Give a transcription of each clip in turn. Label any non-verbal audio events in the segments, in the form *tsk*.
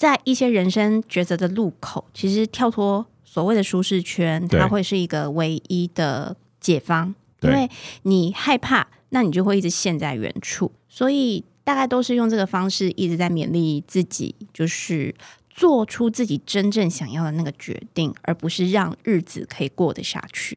在一些人生抉择的路口，其实跳脱所谓的舒适圈，它会是一个唯一的解方。因为你害怕，那你就会一直陷在原处。所以大概都是用这个方式一直在勉励自己，就是做出自己真正想要的那个决定，而不是让日子可以过得下去。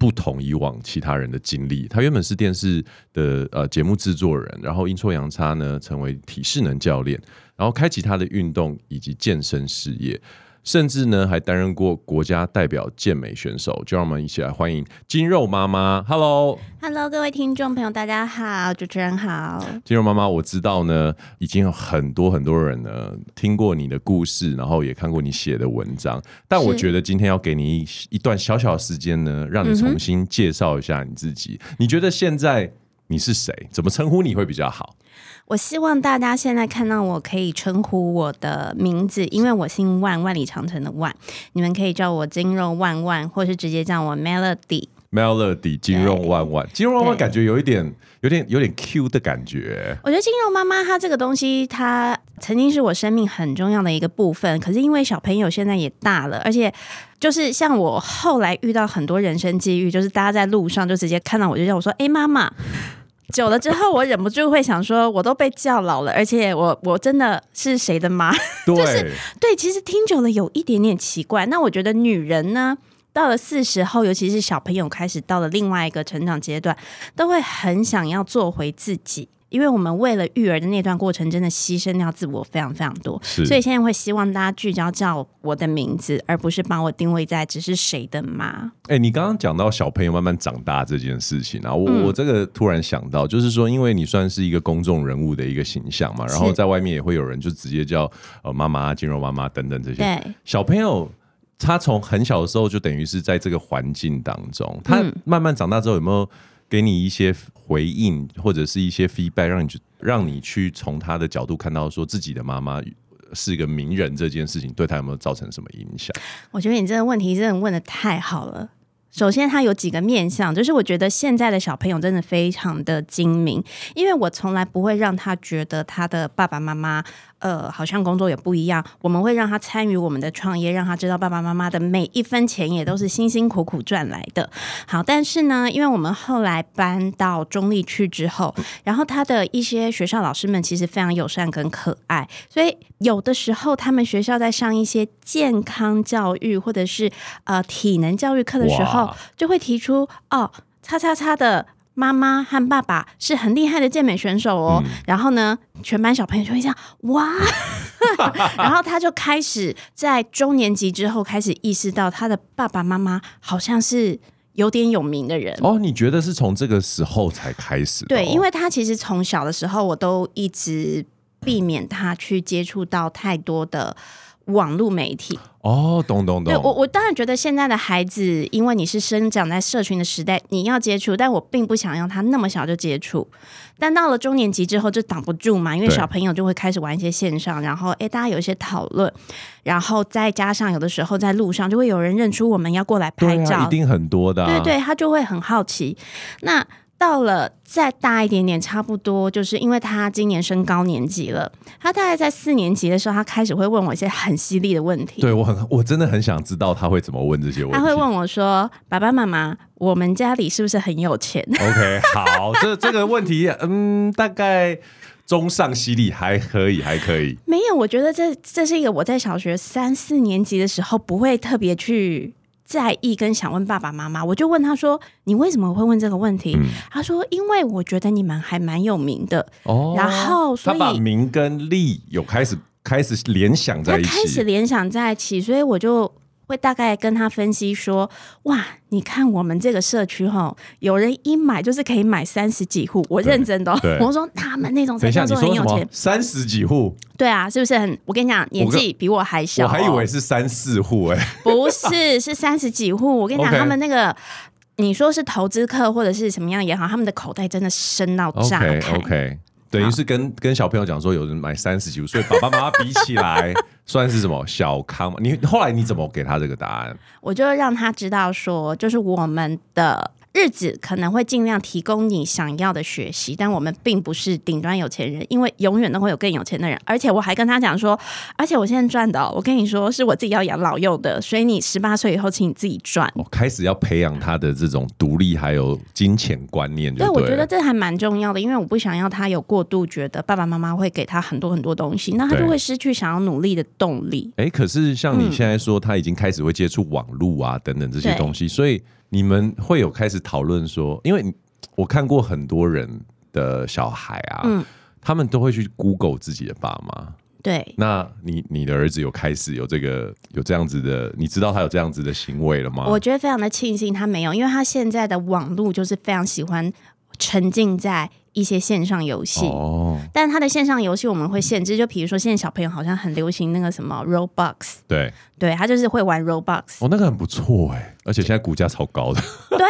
不同以往其他人的经历，他原本是电视的呃节目制作人，然后阴错阳差呢成为体适能教练，然后开启他的运动以及健身事业。甚至呢，还担任过国家代表健美选手。就让我们一起来欢迎金肉妈妈。Hello，Hello，各位听众朋友，大家好，主持人好。金肉妈妈，我知道呢，已经有很多很多人呢听过你的故事，然后也看过你写的文章。但我觉得今天要给你一一段小小的时间呢，让你重新介绍一下你自己。嗯、你觉得现在你是谁？怎么称呼你会比较好？我希望大家现在看到我可以称呼我的名字，因为我姓万，万里长城的万。你们可以叫我金肉万万，或是直接叫我 Melody。Melody 金肉万万，金肉万万感觉有一点、有点、有点 Q 的感觉。我觉得金肉妈妈她这个东西，她曾经是我生命很重要的一个部分。可是因为小朋友现在也大了，而且就是像我后来遇到很多人生际遇，就是大家在路上就直接看到我就叫我说：“哎，妈妈。”久了之后，我忍不住会想说，我都被叫老了，而且我我真的是谁的妈？*laughs* 对，就是对，其实听久了有一点点奇怪。那我觉得女人呢，到了四十后，尤其是小朋友开始到了另外一个成长阶段，都会很想要做回自己。因为我们为了育儿的那段过程，真的牺牲掉自我非常非常多，所以现在会希望大家聚焦叫我的名字，而不是把我定位在只是谁的妈。哎，你刚刚讲到小朋友慢慢长大这件事情啊，我、嗯、我这个突然想到，就是说，因为你算是一个公众人物的一个形象嘛，然后在外面也会有人就直接叫呃妈妈、金融妈妈等等这些。对，小朋友他从很小的时候就等于是在这个环境当中，他慢慢长大之后有没有？给你一些回应或者是一些 feedback，让你去让你去从他的角度看到说自己的妈妈是一个名人这件事情对他有没有造成什么影响？我觉得你这个问题真的问得太好了。首先，他有几个面向，就是我觉得现在的小朋友真的非常的精明，因为我从来不会让他觉得他的爸爸妈妈。呃，好像工作也不一样。我们会让他参与我们的创业，让他知道爸爸妈妈的每一分钱也都是辛辛苦苦赚来的。好，但是呢，因为我们后来搬到中立去之后，然后他的一些学校老师们其实非常友善跟可爱，所以有的时候他们学校在上一些健康教育或者是呃体能教育课的时候，就会提出哦，叉叉叉的。妈妈和爸爸是很厉害的健美选手哦，嗯、然后呢，全班小朋友就会这样哇，*laughs* 然后他就开始在中年级之后开始意识到他的爸爸妈妈好像是有点有名的人哦。你觉得是从这个时候才开始？对，因为他其实从小的时候我都一直避免他去接触到太多的。网络媒体哦，懂懂懂。对我，我当然觉得现在的孩子，因为你是生长在社群的时代，你要接触，但我并不想让他那么小就接触。但到了中年级之后，就挡不住嘛，因为小朋友就会开始玩一些线上，然后诶，大家有一些讨论，然后再加上有的时候在路上就会有人认出我们要过来拍照，啊、一定很多的、啊。对对，他就会很好奇。那到了再大一点点，差不多就是因为他今年升高年级了，他大概在四年级的时候，他开始会问我一些很犀利的问题。对，我很，*laughs* 我真的很想知道他会怎么问这些问题。他会问我说：“爸爸妈妈，我们家里是不是很有钱？”OK，好，这这个问题，嗯，大概中上犀利，还可以，还可以。没有，我觉得这这是一个我在小学三四年级的时候不会特别去。在意跟想问爸爸妈妈，我就问他说：“你为什么会问这个问题？”嗯、他说：“因为我觉得你们还蛮有名的。”哦，然后所以他把名跟利有开始开始联想在一起，开始联想在一起，所以我就。会大概跟他分析说，哇，你看我们这个社区哈，有人一买就是可以买三十几户，我认真的。*laughs* 我说他们那种才叫做很有钱，三十几户，对啊，是不是很？我跟你讲，年纪比我还小，我还以为是三四户哎，*laughs* 不是，是三十几户。我跟你讲，他们那个，你说是投资客或者是什么样也好，他们的口袋真的深到炸开。OK，等于是跟跟小朋友讲说，有人买三十几岁，所以爸爸妈妈比起来。算是什么小康？你后来你怎么给他这个答案？我就让他知道说，就是我们的日子可能会尽量提供你想要的学习，但我们并不是顶端有钱人，因为永远都会有更有钱的人。而且我还跟他讲说，而且我现在赚的，我跟你说是我自己要养老用的，所以你十八岁以后，请你自己赚。我开始要培养他的这种独立还有金钱观念对，对，我觉得这还蛮重要的，因为我不想要他有过度觉得爸爸妈妈会给他很多很多东西，那他就会失去想要努力的动力。哎，可是像你现在说，他已经开始会接触网络啊等等这些东西，所以。你们会有开始讨论说，因为我看过很多人的小孩啊，嗯，他们都会去 Google 自己的爸妈。对，那你你的儿子有开始有这个有这样子的，你知道他有这样子的行为了吗？我觉得非常的庆幸他没有，因为他现在的网络就是非常喜欢沉浸在。一些线上游戏，哦，但是它的线上游戏我们会限制，就比如说现在小朋友好像很流行那个什么 Roblox，对，对他就是会玩 Roblox，哦，那个很不错哎，而且现在股价超高的，*laughs* 对，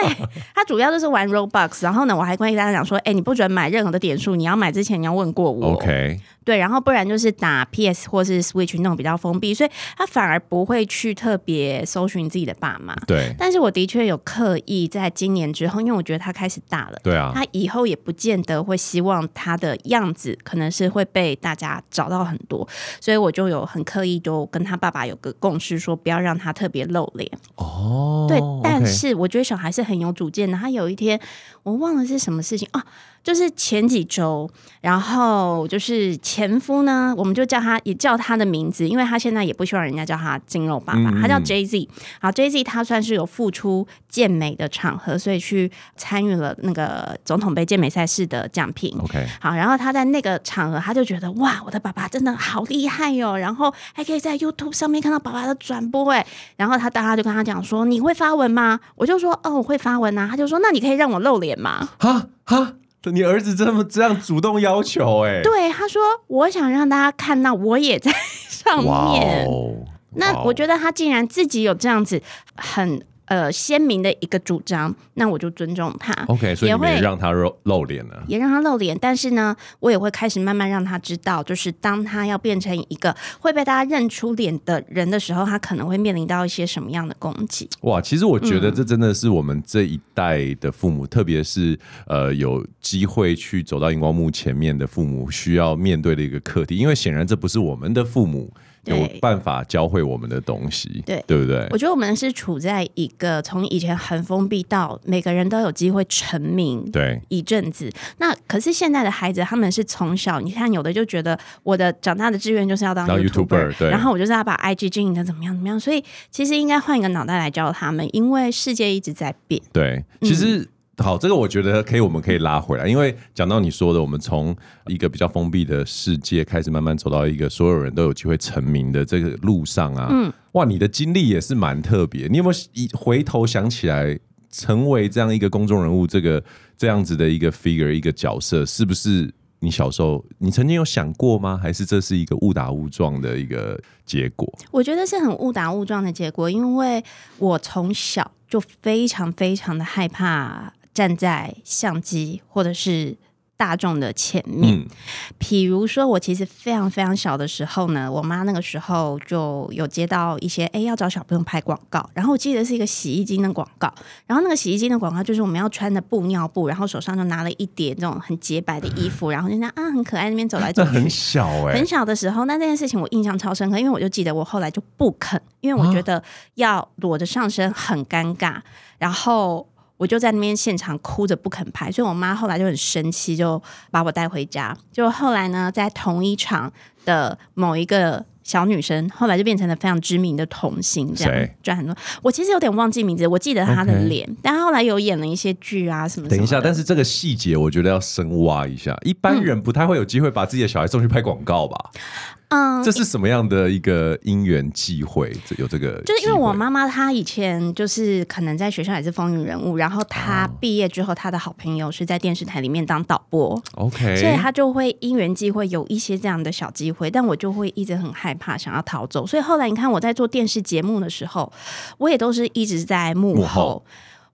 他主要就是玩 Roblox，然后呢，我还跟大家讲说，哎，你不准买任何的点数，你要买之前你要问过我，OK。对，然后不然就是打 PS 或是 Switch 那种比较封闭，所以他反而不会去特别搜寻自己的爸妈。对，但是我的确有刻意在今年之后，因为我觉得他开始大了，对啊，他以后也不见得会希望他的样子可能是会被大家找到很多，所以我就有很刻意就跟他爸爸有个共识，说不要让他特别露脸。哦，对，但是我觉得小孩是很有主见的。他有一天我忘了是什么事情啊。就是前几周，然后就是前夫呢，我们就叫他，也叫他的名字，因为他现在也不希望人家叫他金肉爸爸，他叫 Jay Z。好，Jay Z 他算是有付出健美的场合，所以去参与了那个总统杯健美赛事的奖品。OK，好，然后他在那个场合，他就觉得哇，我的爸爸真的好厉害哟，然后还可以在 YouTube 上面看到爸爸的转播哎，然后他大家就跟他讲说，你会发文吗？我就说哦，我会发文啊。他就说那你可以让我露脸吗？哈哈。你儿子这么这样主动要求哎、欸？对，他说我想让大家看到我也在上面。Wow, 那我觉得他竟然自己有这样子很。呃，鲜明的一个主张，那我就尊重他。OK，所以也会让他露露脸了，也让他露脸。但是呢，我也会开始慢慢让他知道，就是当他要变成一个会被大家认出脸的人的时候，他可能会面临到一些什么样的攻击。哇，其实我觉得这真的是我们这一代的父母，嗯、特别是呃有机会去走到荧光幕前面的父母，需要面对的一个课题。因为显然这不是我们的父母。有办法教会我们的东西，对对不对？我觉得我们是处在一个从以前很封闭到每个人都有机会成名，对一阵子。那可是现在的孩子，他们是从小，你看有的就觉得我的长大的志愿就是要当 YouTuber，对，然后我就是要把 IG 经营的怎么样怎么样。所以其实应该换一个脑袋来教他们，因为世界一直在变。对，其实。嗯好，这个我觉得可以，我们可以拉回来，因为讲到你说的，我们从一个比较封闭的世界开始，慢慢走到一个所有人都有机会成名的这个路上啊。嗯，哇，你的经历也是蛮特别。你有没有一回头想起来，成为这样一个公众人物，这个这样子的一个 figure 一个角色，是不是你小时候你曾经有想过吗？还是这是一个误打误撞的一个结果？我觉得是很误打误撞的结果，因为我从小就非常非常的害怕。站在相机或者是大众的前面，嗯，比如说我其实非常非常小的时候呢，我妈那个时候就有接到一些哎要找小朋友拍广告，然后我记得是一个洗衣精的广告，然后那个洗衣精的广告就是我们要穿的布尿布，然后手上就拿了一叠这种很洁白的衣服，然后就那样啊很可爱那边走来走去，很小。哎，很小的时候，那这件事情我印象超深刻，因为我就记得我后来就不肯，因为我觉得要裸着上身很尴尬，然后。我就在那边现场哭着不肯拍，所以我妈后来就很生气，就把我带回家。就后来呢，在同一场的某一个小女生，后来就变成了非常知名的童星，这样赚很多。我其实有点忘记名字，我记得她的脸.但她后来有演了一些剧啊什么，什么。等一下，但是这个细节我觉得要深挖一下，一般人不太会有机会把自己的小孩送去拍广告吧。嗯嗯，这是什么样的一个因缘际会？这有这个，就是因为我妈妈她以前就是可能在学校也是风云人物，然后她毕业之后，她的好朋友是在电视台里面当导播，OK，所以她就会因缘际会有一些这样的小机会，但我就会一直很害怕，想要逃走。所以后来你看我在做电视节目的时候，我也都是一直在幕后。幕后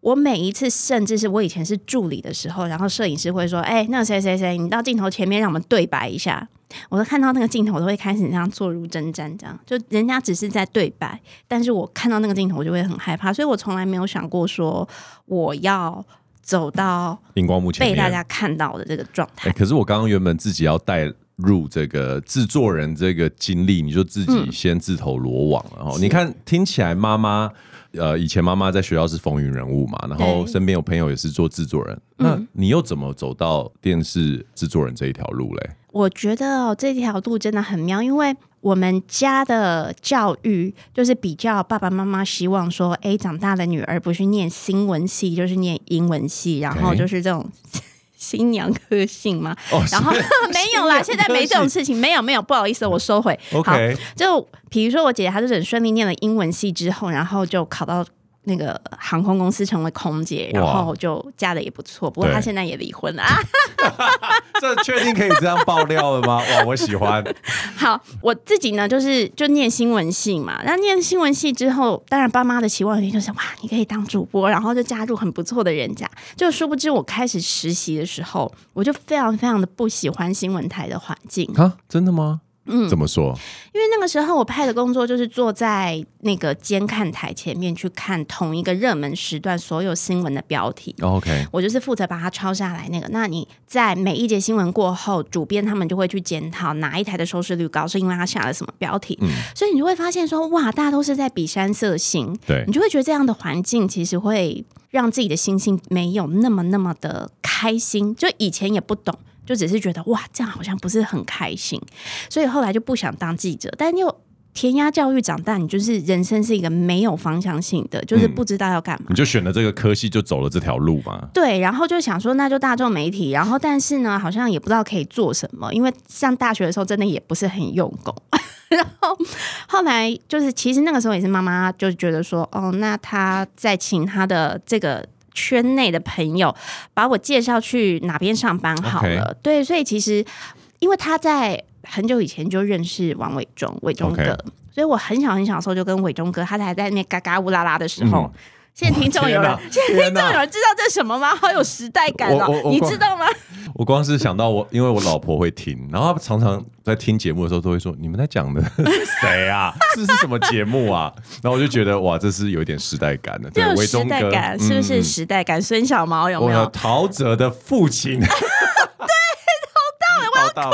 我每一次，甚至是我以前是助理的时候，然后摄影师会说：“哎，那谁谁谁，你到镜头前面让我们对白一下。”我都看到那个镜头，我都会开始这样坐如针毡，这样就人家只是在对白，但是我看到那个镜头，我就会很害怕，所以我从来没有想过说我要走到荧光幕前被大家看到的这个状态。可是我刚刚原本自己要带入这个制作人这个经历，你就自己先自投罗网了。你看，听起来妈妈。呃，以前妈妈在学校是风云人物嘛，然后身边有朋友也是做制作人，那你又怎么走到电视制作人这一条路嘞？我觉得哦，这条路真的很妙，因为我们家的教育就是比较爸爸妈妈希望说，哎，长大的女儿不是念新闻系，就是念英文系，然后就是这种。*laughs* 新娘个性吗？哦、然后 *laughs* 没有啦，现在没这种事情，没有没有，不好意思，我收回。OK，好，就比如说我姐姐，她就很顺利念了英文系之后，然后就考到。那个航空公司成为空姐，然后就嫁的也不错。不过她现在也离婚了啊！*laughs* 这确定可以这样爆料了吗？*laughs* 哇，我喜欢。好，我自己呢，就是就念新闻系嘛。那念新闻系之后，当然爸妈的期望就是哇，你可以当主播，然后就加入很不错的人家。就殊不知，我开始实习的时候，我就非常非常的不喜欢新闻台的环境啊！真的吗？嗯，怎么说？因为那个时候我派的工作就是坐在那个监看台前面去看同一个热门时段所有新闻的标题。OK，我就是负责把它抄下来。那个，那你在每一节新闻过后，主编他们就会去检讨哪一台的收视率高，是因为他下了什么标题。嗯，所以你就会发现说，哇，大家都是在比山色心。对，你就会觉得这样的环境其实会让自己的心性没有那么那么的开心。就以前也不懂。就只是觉得哇，这样好像不是很开心，所以后来就不想当记者。但又填鸭教育长大，你就是人生是一个没有方向性的，就是不知道要干嘛。嗯，你就选了这个科系，就走了这条路嘛。对，然后就想说，那就大众媒体。然后，但是呢，好像也不知道可以做什么，因为上大学的时候真的也不是很用功。*laughs* 然后后来就是，其实那个时候也是妈妈就觉得说，哦，那他在请他的这个。圈内的朋友把我介绍去哪边上班好了，Okay. 对，所以其实因为他在很久以前就认识王伟忠，伟忠哥，Okay. 所以我很小很小的时候就跟伟忠哥，他还在那边嘎嘎乌拉拉的时候。嗯现在听众有人，现在听众有人知道这是什么吗？好有时代感哦！你知道吗？*laughs* 我光是想到我，因为我老婆会听，然后她常常在听节目的时候都会说：“你们在讲的是谁啊？*laughs* 这是什么节目啊？”然后我就觉得哇，这是有一点时代感的，对，有时代感是不是时代感？孙小毛有没有？陶喆的父亲。*laughs* 到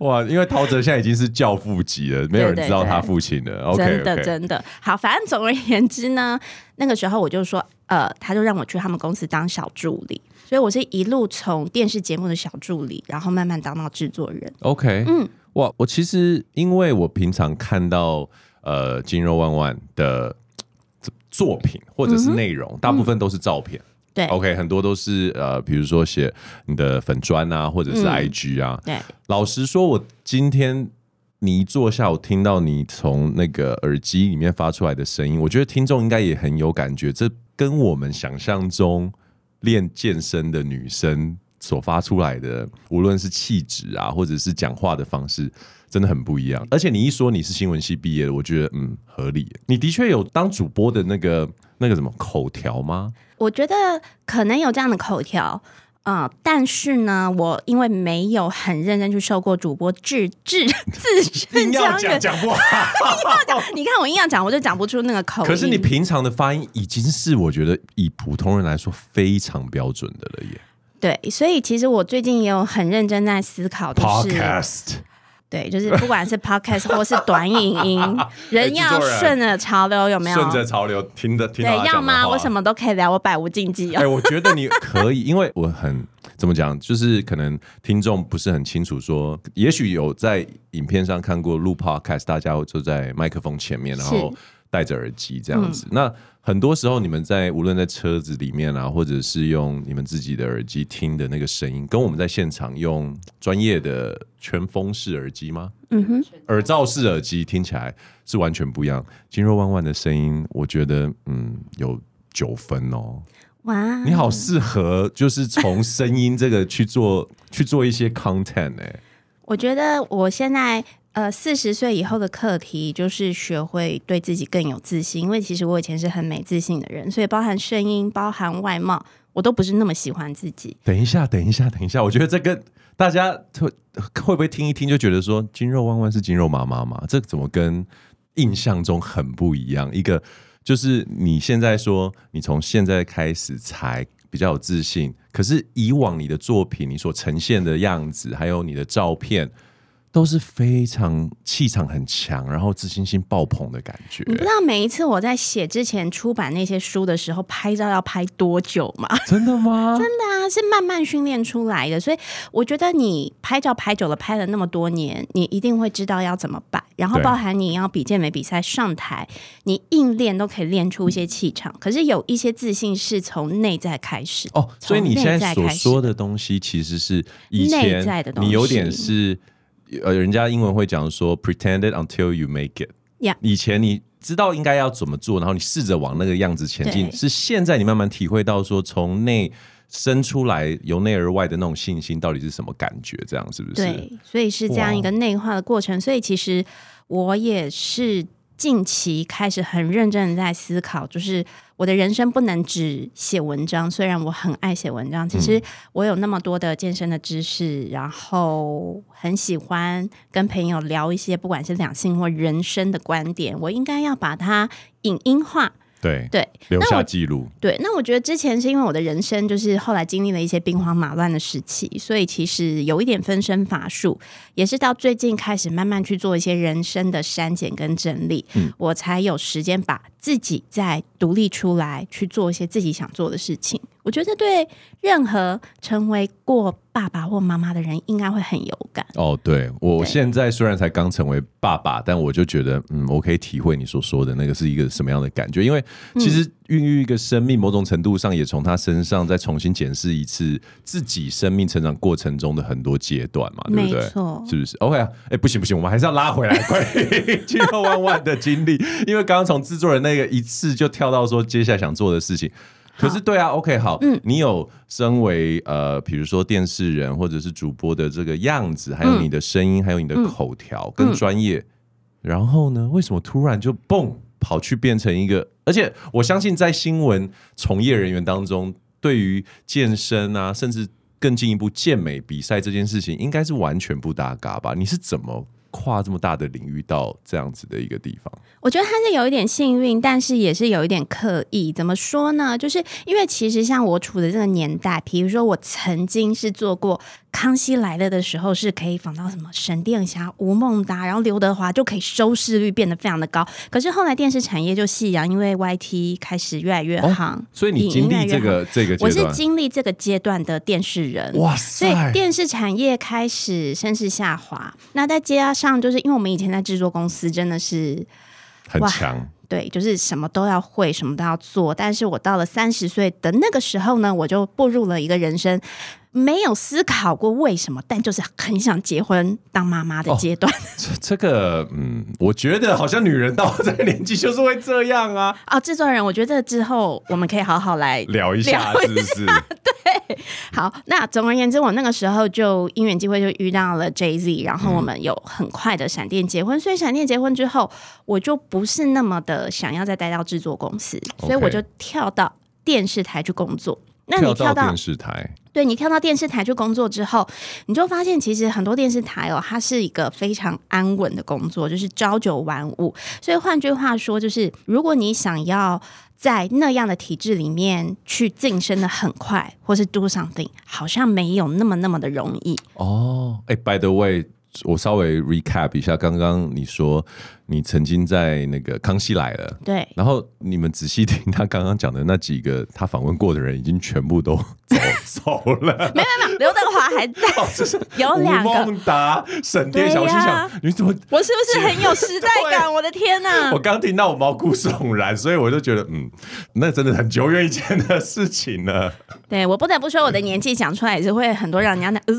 哇！因为陶喆现在已经是教父级了，没有人知道他父亲了。OK，真的真的好。反正总而言之呢，那个时候我就说，呃，他就让我去他们公司当小助理，所以我是一路从电视节目的小助理，然后慢慢当到制作人。OK，嗯，哇，我其实因为我平常看到呃金肉万万的作品或者是内容，嗯、大部分都是照片。对，OK，很多都是呃，比如说写你的粉砖啊，或者是 IG 啊。嗯、对，老实说，我今天你一坐下，我听到你从那个耳机里面发出来的声音，我觉得听众应该也很有感觉。这跟我们想象中练健身的女生所发出来的，无论是气质啊，或者是讲话的方式，真的很不一样。而且你一说你是新闻系毕业的，我觉得嗯合理。你的确有当主播的那个那个什么口条吗？我觉得可能有这样的口条，嗯、呃，但是呢，我因为没有很认真去受过主播制制自称 *laughs* 讲讲不好，硬讲，你看我硬要讲，我就讲不出那个口音。可是你平常的发音已经是我觉得以普通人来说非常标准的了耶。对，所以其实我最近也有很认真在思考的是。Podcast 对，就是不管是 podcast 或是短影音，*laughs* 人要顺着潮流，有没有？顺着潮流，听的听要吗？我什么都可以聊，我百无禁忌。哎，我觉得你可以，因为我很怎么讲？就是可能听众不是很清楚说，说也许有在影片上看过录 Podcast，大家会坐在麦克风前面，然后戴着耳机这样子。嗯、那很多时候，你们在无论在车子里面啊，或者是用你们自己的耳机听的那个声音，跟我们在现场用专业的全封式耳机吗？嗯哼，耳罩式耳机听起来是完全不一样。金肉万万的声音，我觉得嗯有九分哦。哇，你好适合就是从声音这个去做去做一些 content 哎、欸。*laughs* 我觉得我现在。呃，四十岁以后的课题就是学会对自己更有自信，因为其实我以前是很没自信的人，所以包含声音、包含外貌，我都不是那么喜欢自己。等一下，等一下，等一下，我觉得这个大家会会不会听一听就觉得说金肉弯弯是金肉妈妈吗？这怎么跟印象中很不一样？一个就是你现在说你从现在开始才比较有自信，可是以往你的作品你所呈现的样子，还有你的照片。都是非常气场很强，然后自信心爆棚的感觉。你不知道每一次我在写之前出版那些书的时候，拍照要拍多久吗？真的吗？*laughs* 真的啊，是慢慢训练出来的。所以我觉得你拍照拍久了，拍了那么多年，你一定会知道要怎么摆。然后包含你要比健美比赛上台，你硬练都可以练出一些气场。可是有一些自信是从内在开始哦。所以你现在所说的东西，其实是以前内在的东西。你有点是。呃，人家英文会讲说 “pretend it until you make it。以前你知道应该要怎么做，然后你试着往那个样子前进。是现在你慢慢体会到说，从内生出来，由内而外的那种信心到底是什么感觉？这样是不是？对，所以是这样一个内化的过程。所以其实我也是。近期开始很认真的在思考，就是我的人生不能只写文章。虽然我很爱写文章，其实我有那么多的健身的知识，然后很喜欢跟朋友聊一些不管是两性或人生的观点，我应该要把它影音化。对对，留下记录。对，那我觉得之前是因为我的人生就是后来经历了一些兵荒马乱的时期，所以其实有一点分身乏术，也是到最近开始慢慢去做一些人生的删减跟整理，嗯，我才有时间把自己再独立出来去做一些自己想做的事情。我觉得对任何成为过爸爸或妈妈的人，应该会很有感。哦，对，我现在虽然才刚成为爸爸，但我就觉得，嗯，我可以体会你所说的那个是一个什么样的感觉。因为其实孕育一个生命，某种程度上也从他身上再重新检视一次自己生命成长过程中的很多阶段嘛，对不对？是不是？OK 啊，哎，不行不行，我们还是要拉回来关于筋肉弯弯的经历，因为刚刚从制作人那个一次就跳到说接下来想做的事情。可是对啊，OK，好，嗯，你有身为呃，比如说电视人或者是主播的这个样子，还有你的声音，嗯、还有你的口条跟专业，嗯、然后呢，为什么突然就蹦跑去变成一个？而且我相信在新闻从业人员当中，对于健身啊，甚至更进一步健美比赛这件事情，应该是完全不搭嘎吧？你是怎么？跨这么大的领域到这样子的一个地方，我觉得他是有一点幸运，但是也是有一点刻意。怎么说呢？就是因为其实像我处的这个年代，比如说我曾经是做过。康熙来了的时候是可以仿到什么沈殿霞、吴孟达，然后刘德华就可以收视率变得非常的高。可是后来电视产业就夕阳，因为 YT 开始越来越夯，哦，所以你经历这个这个，我是经历这个阶段的电视人。哇塞！所以电视产业开始声势下滑。那再加上就是因为我们以前在制作公司真的是很强，对，就是什么都要会，什么都要做。但是我到了三十岁的那个时候呢，我就步入了一个人生。没有思考过为什么，但就是很想结婚当妈妈的阶段。*laughs* 哦、这这个，嗯，我觉得好像女人到了这个年纪就是会这样啊。啊、哦，制作人，我觉得之后我们可以好好来聊一下，是不是？*laughs* 对，好。那总而言之，我那个时候就因缘际会就遇到了 Jay Z，然后我们有很快的闪电结婚。嗯、所以闪电结婚之后，我就不是那么的想要再待到制作公司，所以我就跳到电视台去工作。那你跳到电视台，对，你跳到电视台去工作之后，你就发现其实很多电视台哦，它是一个非常安稳的工作，就是朝九晚五。所以换句话说，就是如果你想要在那样的体制里面去晋升的很快，或是 do something，好像没有那么那么的容易。哦，哎，by the way。我稍微 recap 一下，刚刚你说你曾经在那个《康熙来了》对，然后你们仔细听他刚刚讲的那几个他访问过的人，已经全部都 *laughs* 走走了。没有没有，刘德华还在，哦、就是有两个吴孟达、沈殿霞，我心想你怎么？我是不是很有时代感？我的天哪！我刚听到我毛骨悚然，所以我就觉得嗯，那真的很久远以前的事情了。对，我不得不说，我的年纪讲出来也是会很多让人家那呃，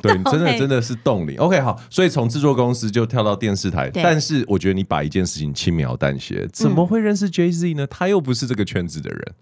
对，*laughs* 真的真的是动力。OK，好，所以从制作公司就跳到电视台，但是我觉得你把一件事情轻描淡写，怎么会认识 Jay Z 呢？他又不是这个圈子的人。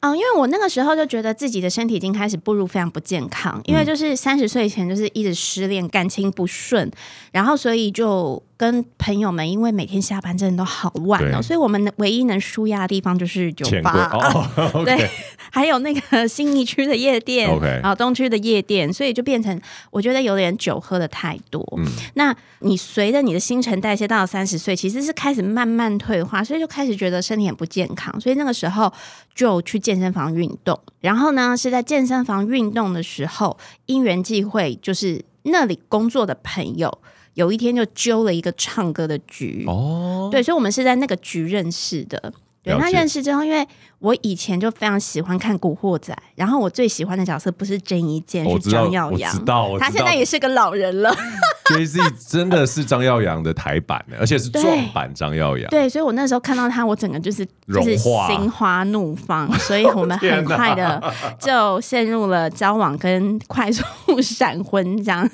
嗯，因为我那个时候就觉得自己的身体已经开始步入非常不健康，因为就是三十岁前就是一直失恋，感情不顺，然后所以就。跟朋友们，因为每天下班真的都好晚哦，所以我们唯一能舒压的地方就是酒吧，哦 *laughs* okay、对，还有那个新一区的夜店后东区的夜店，所以就变成我觉得有点酒喝的太多。嗯，那你随着你的新陈代谢到了三十岁，其实是开始慢慢退化，所以就开始觉得身体很不健康，所以那个时候就去健身房运动。然后呢，是在健身房运动的时候，因缘际会，就是那里工作的朋友。有一天就揪了一个唱歌的局哦，对，所以我们是在那个局认识的。对，那认识之后，因为我以前就非常喜欢看《古惑仔》，然后我最喜欢的角色不是郑伊健，是张耀扬。我知道，他现在也是个老人了。Jay Z 真的是张耀扬的台版，而且是撞版张耀扬。对，所以我那时候看到他，我整个就是就是心花怒放，所以我们很 *laughs* 快的就陷入了交往跟快速闪婚这样。*laughs*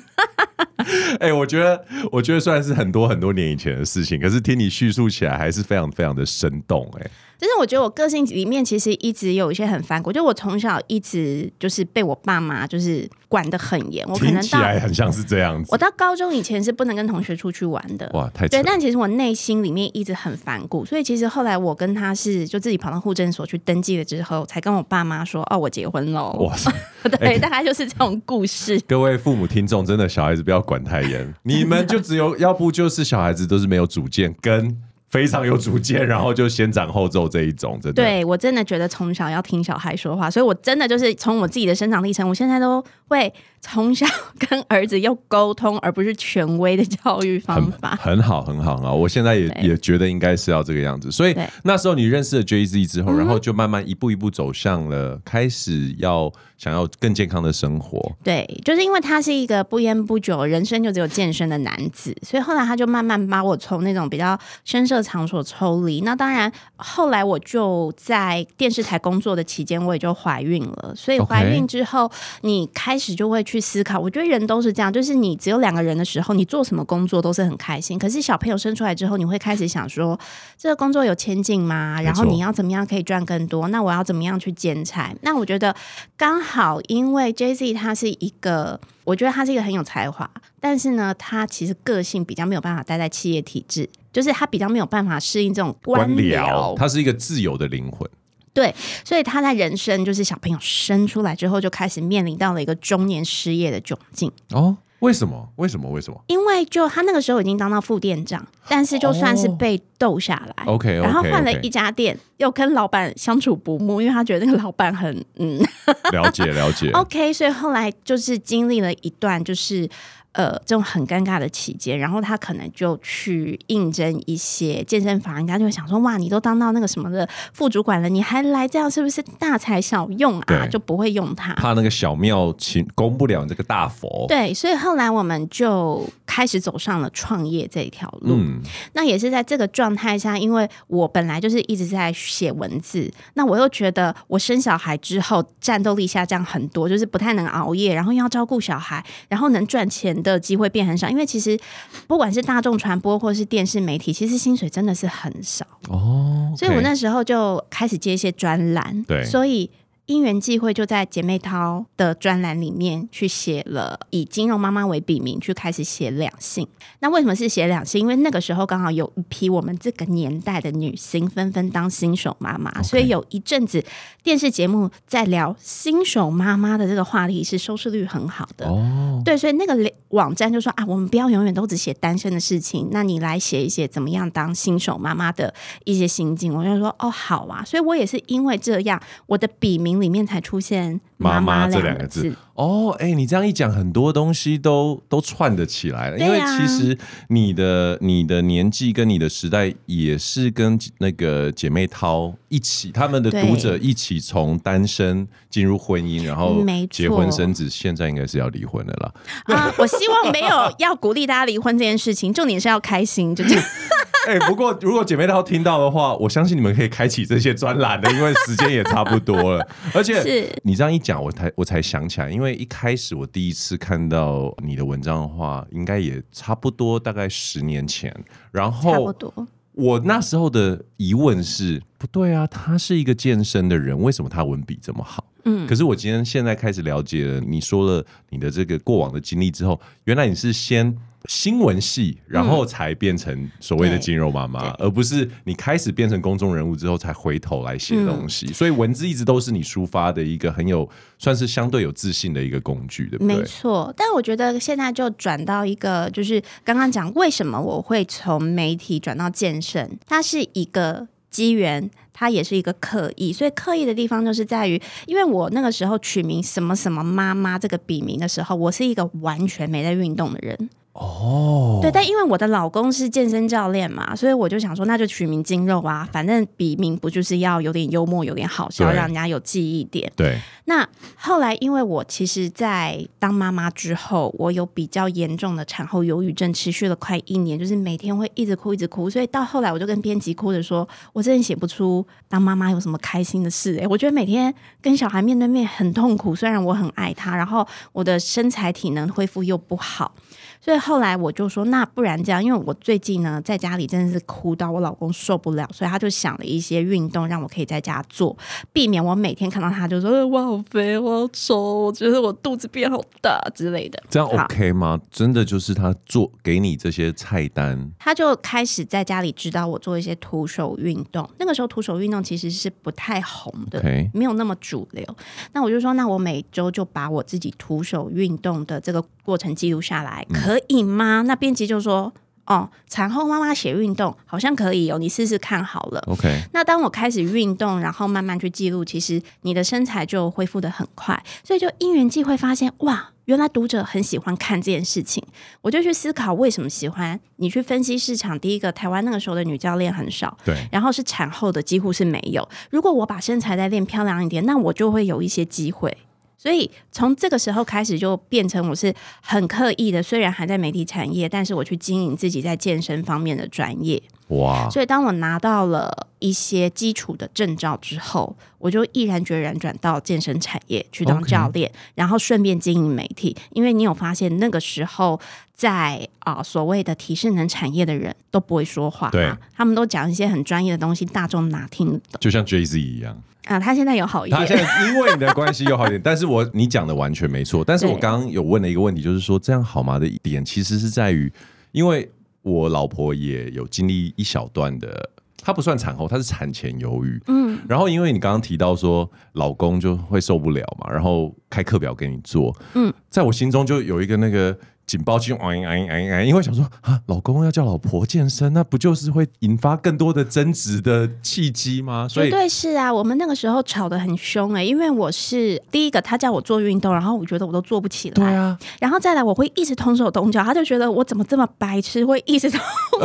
哎、欸，我觉得，我觉得虽然是很多很多年以前的事情，可是听你叙述起来还是非常非常的生动、欸。哎，就是我觉得我个性里面其实一直有一些很反骨，就我从小一直就是被我爸妈就是管得很严。我可能到听起来很像是这样子。我到高中以前是不能跟同学出去玩的。哇，太对，但其实我内心里面一直很反骨，所以其实后来我跟他是就自己跑到户政所去登记了之后，才跟我爸妈说哦，我结婚了。哇塞，*laughs* 对、欸，大概就是这种故事。各位父母听众，真的小孩子不要管太严。*laughs* 你们就只有，要不就是小孩子都是没有主见，跟非常有主见，然后就先斩后奏这一种，真的。对，我真的觉得从小要听小孩说话，所以我真的就是从我自己的生长历程，我现在都会从小跟儿子用沟通，而不是权威的教育方法。很，*laughs* 很好，很好啊！我现在也也觉得应该是要这个样子。所以那时候你认识了 Jay Z 之后，然后就慢慢一步一步走向了开始要。想要更健康的生活，对，就是因为他是一个不烟不酒，人生就只有健身的男子，所以后来他就慢慢把我从那种比较深色场所抽离。那当然，后来我就在电视台工作的期间，我也就怀孕了。所以怀孕之后.你开始就会去思考。我觉得人都是这样，就是你只有两个人的时候，你做什么工作都是很开心。可是小朋友生出来之后，你会开始想说，这个工作有前景吗？然后你要怎么样可以赚更多？那我要怎么样去兼差？那我觉得刚好。好，因为 Jay Z 他是一个，我觉得他是一个很有才华，但是呢，他其实个性比较没有办法待在企业体制，就是他比较没有办法适应这种官僚，他是一个自由的灵魂。对，所以他在人生就是小朋友生出来之后，就开始面临到了一个中年失业的窘境。哦。为什么？为什么？为什么？因为就他那个时候已经当到副店长，但是就算是被斗下来，OK，然后换了一家店，又跟老板相处不睦，因为他觉得那个老板很嗯，*laughs* 了解了解，OK，所以后来就是经历了一段就是。呃，这种很尴尬的期间，然后他可能就去应征一些健身房，人家就会想说：哇，你都当到那个什么的副主管了，你还来这样，是不是大材小用啊？就不会用他，怕那个小庙请供不了这个大佛。对，所以后来我们就开始走上了创业这一条路。嗯，那也是在这个状态下，因为我本来就是一直在写文字，那我又觉得我生小孩之后战斗力下降很多，就是不太能熬夜，然后要照顾小孩，然后能赚钱的机会变很少，因为其实不管是大众传播或是电视媒体，其实薪水真的是很少哦。所以我那时候就开始接一些专栏，对，所以。因缘际会，就在姐妹淘的专栏里面去写了，以金融妈妈为笔名去开始写两性。那为什么是写两性？因为那个时候刚好有一批我们这个年代的女星纷纷当新手妈妈.所以有一阵子电视节目在聊新手妈妈的这个话题是收视率很好的。哦，oh. 对，所以那个网站就说啊，我们不要永远都只写单身的事情，那你来写一写怎么样当新手妈妈的一些心境。我就说哦，好啊，所以我也是因为这样，我的笔名。里面才出现妈妈这两个字。哦，哎，你这样一讲，很多东西都都串得起来了。因为其实你的你的年纪跟你的时代也是跟那个姐妹淘一起，他们的读者一起从单身进入婚姻，然后结婚生子，现在应该是要离婚的了啦。啊，我希望没有要鼓励大家离婚这件事情，重点是要开心，就这样。*laughs* *laughs* 哎、欸，不过如果姐妹淘听到的话，我相信你们可以开启这些专栏的，因为时间也差不多了。而且你这样一讲，我才我才想起来，因为一开始我第一次看到你的文章的话，应该也差不多大概十年前。然后，差不多。我那时候的疑问是，不对啊，他是一个健身的人，为什么他文笔这么好？嗯，可是我今天现在开始了解了，你说了你的这个过往的经历之后，原来你是先。新闻系，然后才变成所谓的金肉妈妈，嗯，而不是你开始变成公众人物之后才回头来写东西，嗯。所以文字一直都是你抒发的一个很有，算是相对有自信的一个工具，对不对？没错。但我觉得现在就转到一个，就是刚刚讲为什么我会从媒体转到健身，它是一个机缘，它也是一个刻意。所以刻意的地方就是在于，因为我那个时候取名什么什么妈妈这个笔名的时候，我是一个完全没在运动的人。哦、oh.，对，但因为我的老公是健身教练嘛，所以我就想说，那就取名筋肉啊，反正笔名不就是要有点幽默、有点好笑，让人家有记忆点。对。那后来，因为我其实，在当妈妈之后，我有比较严重的产后忧郁症，持续了快一年，就是每天会一直哭、一直哭，所以到后来，我就跟编辑哭着说，我真的写不出当妈妈有什么开心的事。哎，我觉得每天跟小孩面对面很痛苦，虽然我很爱他，然后我的身材体能恢复又不好。所以后来我就说，那不然这样，因为我最近呢在家里真的是哭到我老公受不了，所以他就想了一些运动让我可以在家做，避免我每天看到他就说我好肥，我好丑，我觉得我肚子变好大之类的。这样 OK 吗？真的就是他做给你这些菜单，他就开始在家里指导我做一些徒手运动。那个时候徒手运动其实是不太红的.没有那么主流。那我就说，那我每周就把我自己徒手运动的这个过程记录下来。嗯可以吗？那编辑就说：“哦，产后妈妈写运动好像可以哦，你试试看好了。” OK。那当我开始运动，然后慢慢去记录，其实你的身材就恢复的很快。所以就因缘际会发现，哇，原来读者很喜欢看这件事情。我就去思考为什么喜欢。你去分析市场，第一个，台湾那个时候的女教练很少，对。然后是产后的几乎是没有。如果我把身材再练漂亮一点，那我就会有一些机会。所以从这个时候开始，就变成我是很刻意的，虽然还在媒体产业，但是我去经营自己在健身方面的专业。哇！所以当我拿到了一些基础的证照之后，我就毅然决然转到健身产业去当教练.然后顺便经营媒体。因为你有发现，那个时候在啊、呃、所谓的体适能产业的人都不会说话，对，他们都讲一些很专业的东西，大众哪听得懂？就像 Jay Z 一样。啊，他现在有好一点。他现在因为你的关系有好一点，*laughs* 但是我你讲的完全没错。但是我刚刚有问了一个问题，就是说这样好吗的一点，其实是在于，因为我老婆也有经历一小段的，她不算产后，她是产前忧郁。嗯，然后因为你刚刚提到说老公就会受不了嘛，然后开课表给你做。嗯，在我心中就有一个那个。警报器，哎哎哎哎！因为想说啊，老公要叫老婆健身，那不就是会引发更多的争执的契机吗？所以对，是啊，我们那个时候吵得很凶哎、欸，因为我是第一个，他叫我做运动，然后我觉得我都做不起来，对啊，然后再来我会一直同手同脚，他就觉得我怎么这么白痴，会一直同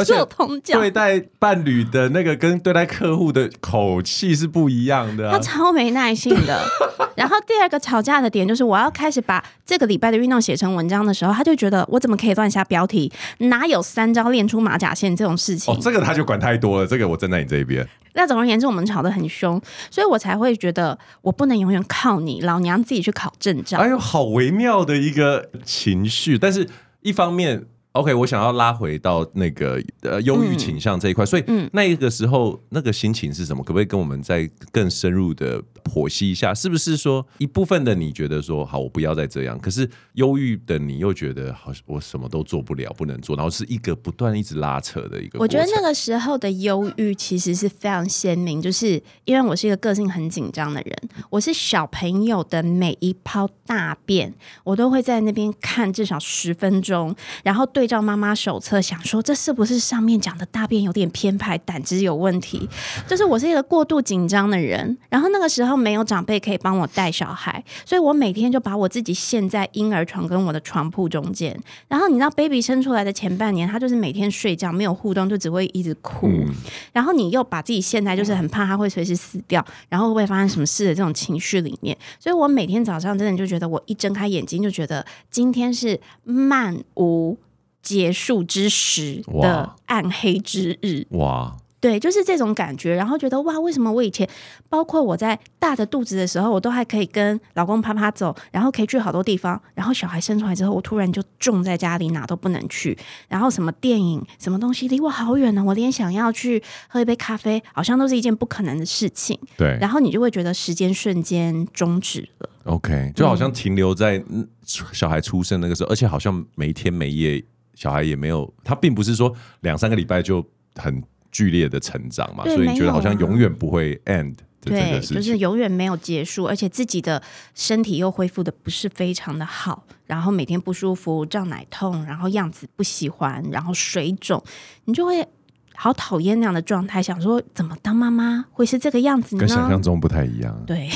手同脚。对待伴侣的那个跟对待客户的口气是不一样的、啊，他超没耐性的。*laughs* 然后第二个吵架的点就是，我要开始把这个礼拜的运动写成文章的时候，他就觉得我怎么可以乱下标题？哪有三招练出马甲线这种事情？哦，这个他就管太多了。这个我站在你这一边。那总而言之，我们吵得很凶，所以我才会觉得我不能永远靠你，老娘自己去考证照。哎呦，好微妙的一个情绪，但是一方面。OK，我想要拉回到那个呃忧郁倾向这一块，嗯，所以那个时候那个心情是什么？可不可以跟我们再更深入的剖析一下？是不是说一部分的你觉得说好，我不要再这样，可是忧郁的你又觉得好，我什么都做不了，不能做，然后是一个不断一直拉扯的一个。我觉得那个时候的忧郁其实是非常鲜明，就是因为我是一个个性很紧张的人，我是小朋友的每一泡大便，我都会在那边看至少十分钟，然后对。对照妈妈手册，想说这是不是上面讲的大便有点偏排，胆汁有问题？就是我是一个过度紧张的人，然后那个时候没有长辈可以帮我带小孩，所以我每天就把我自己陷在婴儿床跟我的床铺中间。然后你知道，baby 生出来的前半年，他就是每天睡觉没有互动，就只会一直哭。嗯、然后你又把自己陷在就是很怕他会随时死掉，然后会发生什么事的这种情绪里面。所以我每天早上真的就觉得，我一睁开眼睛就觉得今天是漫无结束之时的暗黑之日。哇！对，就是这种感觉，然后觉得哇，为什么我以前，包括我在大着肚子的时候，我都还可以跟老公啪啪走，然后可以去好多地方，然后小孩生出来之后，我突然就种在家里，哪都不能去，*laughs* 然后什么电影、什么东西离我好远呢？我连想要去喝一杯咖啡，好像都是一件不可能的事情。对，然后你就会觉得时间瞬间终止了。OK，就好像停留在小孩出生那个时候，嗯、而且好像没天没夜，小孩也没有，他并不是说两三个礼拜就很。剧烈的成长嘛，所以你觉得好像永远不会 end 对，就是永远没有结束，而且自己的身体又恢复的不是非常的好，然后每天不舒服、胀奶痛，然后样子不喜欢，然后水肿，你就会好讨厌那样的状态，想说怎么当妈妈会是这个样子呢？跟想象中不太一样。对，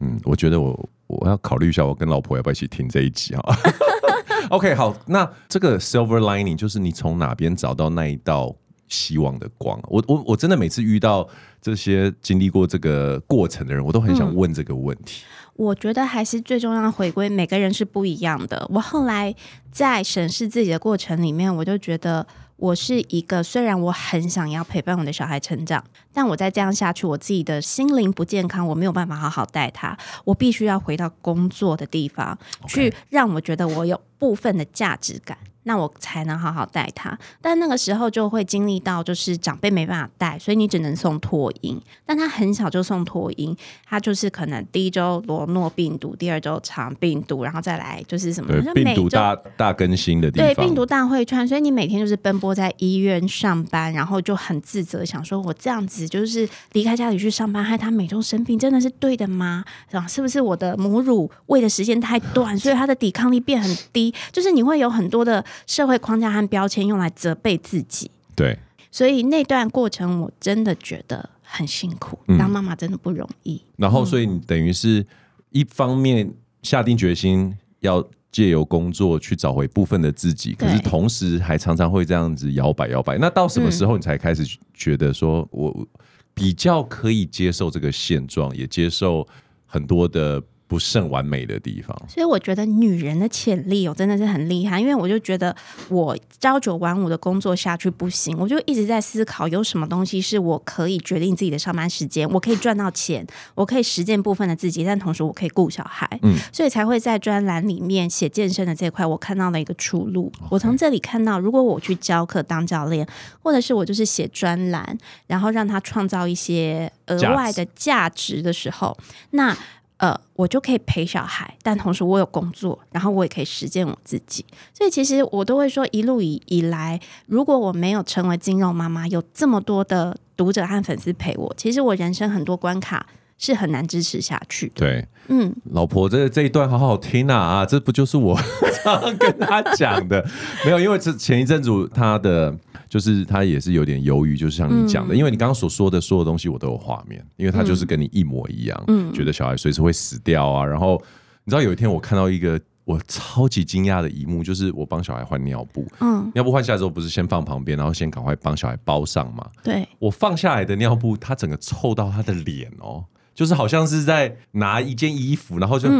嗯，我觉得我我要考虑一下，我跟老婆要不要一起听这一集哈。*laughs* OK，好，那这个 silver lining 就是你从哪边找到那一道？希望的光，我我我真的每次遇到这些经历过这个过程的人，我都很想问这个问题。嗯，我觉得还是最重要的回归，每个人是不一样的。我后来在审视自己的过程里面，我就觉得我是一个，虽然我很想要陪伴我的小孩成长，但我再这样下去，我自己的心灵不健康，我没有办法好好带他，我必须要回到工作的地方.去让我觉得我有部分的价值感。那我才能好好带他，但那个时候就会经历到，就是长辈没办法带，所以你只能送托婴。但他很小就送托婴，他就是可能第一周罗诺病毒，第二周肠病毒，然后再来就是什么病毒大大更新的地方，对，病毒大会串，所以你每天就是奔波在医院上班，然后就很自责，想说我这样子就是离开家里去上班，害他每周生病，真的是对的吗？是不是我的母乳喂的时间太短，所以他的抵抗力变很低？就是你会有很多的。社会框架和标签用来责备自己，对，所以那段过程我真的觉得很辛苦，嗯、当妈妈真的不容易。然后，所以你等于是一方面下定决心要借由工作去找回部分的自己，可是同时还常常会这样子摇摆摇摆。那到什么时候你才开始觉得说我比较可以接受这个现状，也接受很多的？不甚完美的地方，所以我觉得女人的潜力，哦真的是很厉害。因为我就觉得我朝九晚五的工作下去不行，我就一直在思考有什么东西是我可以决定自己的上班时间，我可以赚到钱，我可以实践部分的自己，但同时我可以顾小孩。嗯，所以才会在专栏里面写健身的这块，我看到了一个出路。我从这里看到，如果我去教课当教练，或者是我就是写专栏，然后让他创造一些额外的价值的时候，那。呃，我就可以陪小孩，但同时我有工作，然后我也可以实践我自己。所以其实我都会说，一路以以来，如果我没有成为金肉妈妈，有这么多的读者和粉丝陪我，其实我人生很多关卡是很难支持下去的。对，嗯，老婆，这这一段好好听啊啊，这不就是我 *laughs* 常常跟他讲的？没有，因为这前一阵子他的。就是他也是有点犹豫，就是像你讲的，嗯、因为你刚刚所说的所有东西我都有画面，因为他就是跟你一模一样，嗯、觉得小孩随时会死掉啊。然后你知道有一天我看到一个我超级惊讶的一幕，就是我帮小孩换尿布，嗯，尿布换下来之后不是先放旁边，然后先赶快帮小孩包上嘛。对，我放下来的尿布，他整个臭到他的脸哦，就是好像是在拿一件衣服，然后就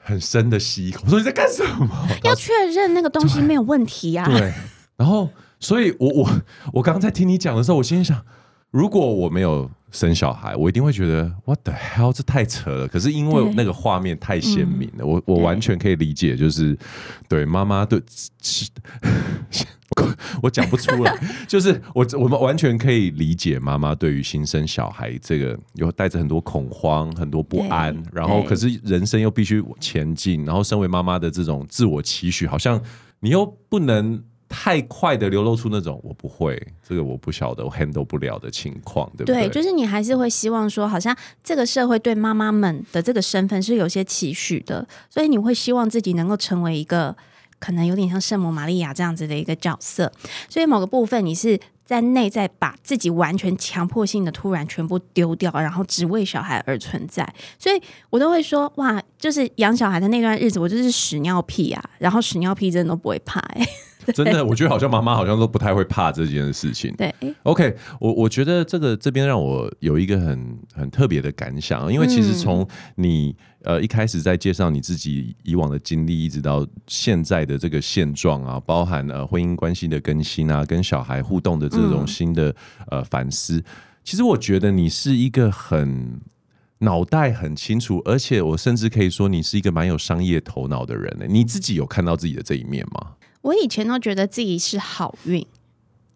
很深的吸一口。我说你在干什么？要确认那个东西没有问题呀、啊。对，然后。所以我，我我我刚刚在听你讲的时候，我心里想，如果我没有生小孩，我一定会觉得 What the hell，这太扯了。可是因为那个画面太鲜明了，我我完全可以理解，就是对妈妈对，*laughs* 我讲不出来，*laughs* 就是我我们完全可以理解妈妈对于新生小孩这个有带着很多恐慌、很多不安，然后可是人生又必须前进，然后身为妈妈的这种自我期许，好像你又不能。太快的流露出那种我不会，这个我不晓得，我 handle 不了的情况，对不对？对，就是你还是会希望说，好像这个社会对妈妈们的这个身份是有些期许的，所以你会希望自己能够成为一个可能有点像圣母玛利亚这样子的一个角色，所以某个部分你是在内在把自己完全强迫性的突然全部丢掉，然后只为小孩而存在，所以我都会说哇，就是养小孩的那段日子，我就是屎尿屁啊，然后屎尿屁真的都不会怕哎、欸。*laughs* 真的，我觉得好像妈妈好像都不太会怕这件事情。对，OK，我我觉得这个这边让我有一个很很特别的感想，因为其实从你、嗯、呃一开始在介绍你自己以往的经历，一直到现在的这个现状啊，包含呃婚姻关系的更新啊，跟小孩互动的这种新的、嗯、呃反思，其实我觉得你是一个很脑袋很清楚，而且我甚至可以说你是一个蛮有商业头脑的人呢。你自己有看到自己的这一面吗？我以前都觉得自己是好运，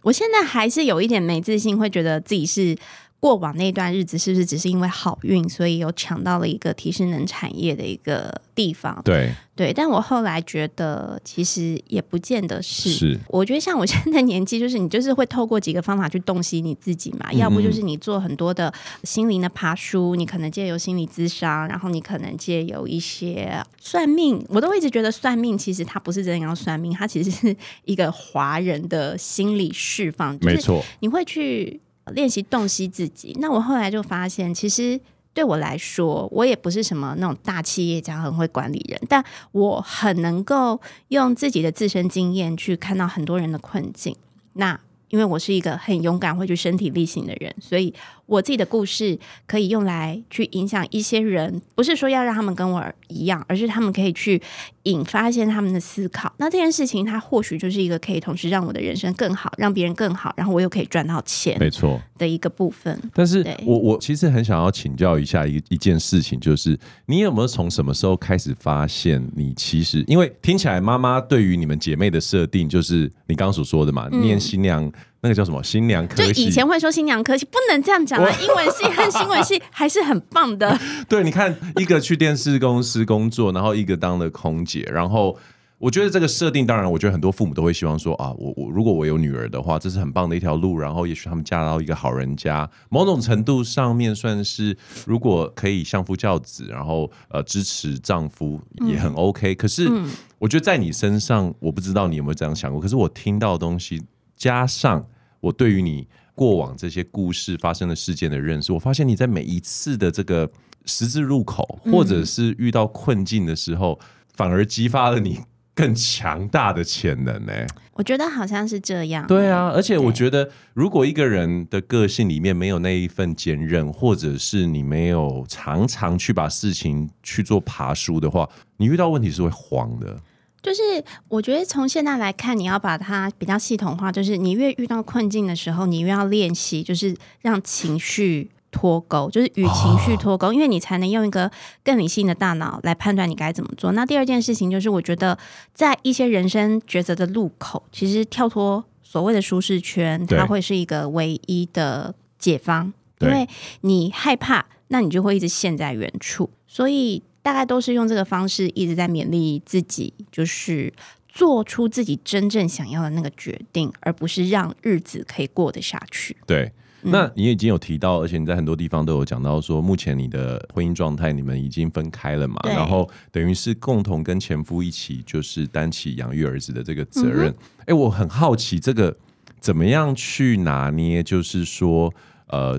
我现在还是有一点没自信，会觉得自己是。过往那段日子是不是只是因为好运，所以有抢到了一个提示能产业的一个地方？对对，但我后来觉得其实也不见得是。是，我觉得像我现在年纪，就是你就是会透过几个方法去洞悉你自己嘛，嗯、要不就是你做很多的心灵的爬书，你可能借由心理咨商，然后你可能借由一些算命，我都一直觉得算命其实它不是真的要算命，它其实是一个华人的心理释放。没错，你会去。练习洞悉自己，那我后来就发现，其实对我来说，我也不是什么那种大企业家，很会管理人，但我很能够用自己的自身经验去看到很多人的困境。那因为我是一个很勇敢会去身体力行的人，所以我自己的故事可以用来去影响一些人，不是说要让他们跟我一样，而是他们可以去引发一些他们的思考。那这件事情，它或许就是一个可以同时让我的人生更好，让别人更好，然后我又可以赚到钱，没错的一个部分。但是我我其实很想要请教一下一一件事情，就是你有没有从什么时候开始发现你其实，因为听起来妈妈对于你们姐妹的设定，就是你刚刚所说的嘛，嗯、念新娘。那个叫什么新娘科系？就以前会说新娘科系，不能这样讲啊！英文系和新闻系还是很棒的。*laughs* 对，你看，一个去电视公司工作，然后一个当了空姐，然后我觉得这个设定，当然，我觉得很多父母都会希望说啊，我我如果我有女儿的话，这是很棒的一条路，然后也许他们嫁到一个好人家，某种程度上面算是，如果可以相夫教子，然后呃支持丈夫也很 OK。可是我觉得在你身上，我不知道你有没有这样想过，可是我听到的东西。加上我对于你过往这些故事发生的事件的认识，我发现你在每一次的这个十字路口，或者是遇到困境的时候，反而激发了你 *laughs* 更强大的潜能呢。我觉得好像是这样。对啊，而且我觉得，如果一个人的个性里面没有那一份坚韧，或者是你没有常常去把事情去做爬梳的话，你遇到问题是会慌的。就是我觉得从现在来看，你要把它比较系统化。就是你越遇到困境的时候，你越要练习，就是让情绪脱钩，就是与情绪脱钩，因为你才能用一个更理性的大脑来判断你该怎么做。那第二件事情就是，我觉得在一些人生抉择的路口，其实跳脱所谓的舒适圈，它会是一个唯一的解方。因为你害怕，那你就会一直陷在原处。所以。大概都是用这个方式一直在勉励自己，就是做出自己真正想要的那个决定，而不是让日子可以过得下去。对，那你已经有提到，而且你在很多地方都有讲到说，目前你的婚姻状态，你们已经分开了嘛？然后等于是共同跟前夫一起，就是担起养育儿子的这个责任。哎、嗯，我很好奇，这个怎么样去拿捏？就是说，呃。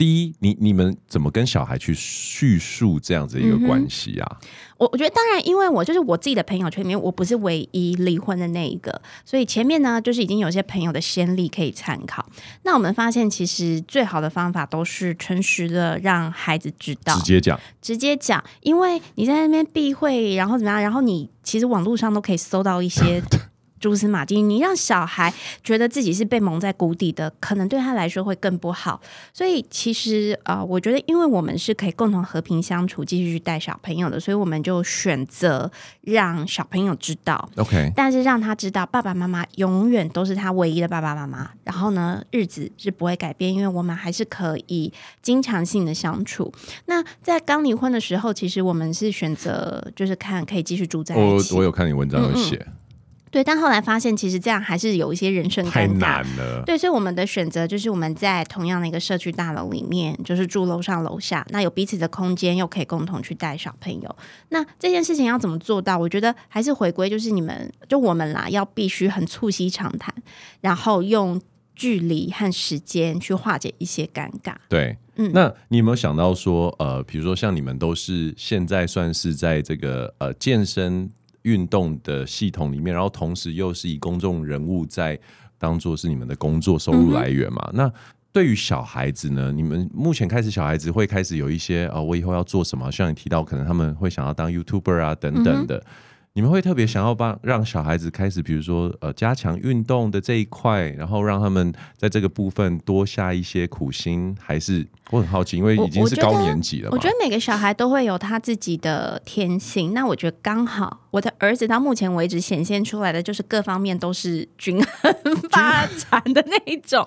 第一，你你们怎么跟小孩去叙述这样子一个关系啊？嗯、我我觉得当然，因为我就是我自己的朋友圈里面，我不是唯一离婚的那一个，所以前面呢，就是已经有些朋友的先例可以参考。那我们发现，其实最好的方法都是诚实的让孩子知道，直接讲，直接讲，因为你在那边避讳，然后怎么样，然后你其实网络上都可以搜到一些。*laughs* 蛛丝马迹，你让小孩觉得自己是被蒙在鼓底的，可能对他来说会更不好。所以其实啊、呃，我觉得，因为我们是可以共同和平相处，继续去带小朋友的，所以我们就选择让小朋友知道。OK，但是让他知道，爸爸妈妈永远都是他唯一的爸爸妈妈。然后呢，日子是不会改变，因为我们还是可以经常性的相处。那在刚离婚的时候，其实我们是选择就是看可以继续住在一起。我我有看你文章有写。嗯嗯对，但后来发现，其实这样还是有一些人生。太难了。对，所以我们的选择就是我们在同样的一个社区大楼里面，就是住楼上楼下，那有彼此的空间，又可以共同去带小朋友。那这件事情要怎么做到？我觉得还是回归，就是你们就我们啦，要必须很促膝长谈，然后用距离和时间去化解一些尴尬。对，嗯，那你有没有想到说，呃，比如说像你们都是现在算是在这个呃健身。运动的系统里面，然后同时又是以公众人物在当做是你们的工作收入来源嘛？嗯、那对于小孩子呢？你们目前开始小孩子会开始有一些啊、哦，我以后要做什么？像你提到，可能他们会想要当 YouTuber 啊等等的。嗯你们会特别想要帮让小孩子开始，比如说呃，加强运动的这一块，然后让他们在这个部分多下一些苦心，还是我很好奇，因为已经是高年级了嘛。我觉得每个小孩都会有他自己的天性，那我觉得刚好我的儿子到目前为止显现出来的就是各方面都是均衡 *laughs* 发展的那一种。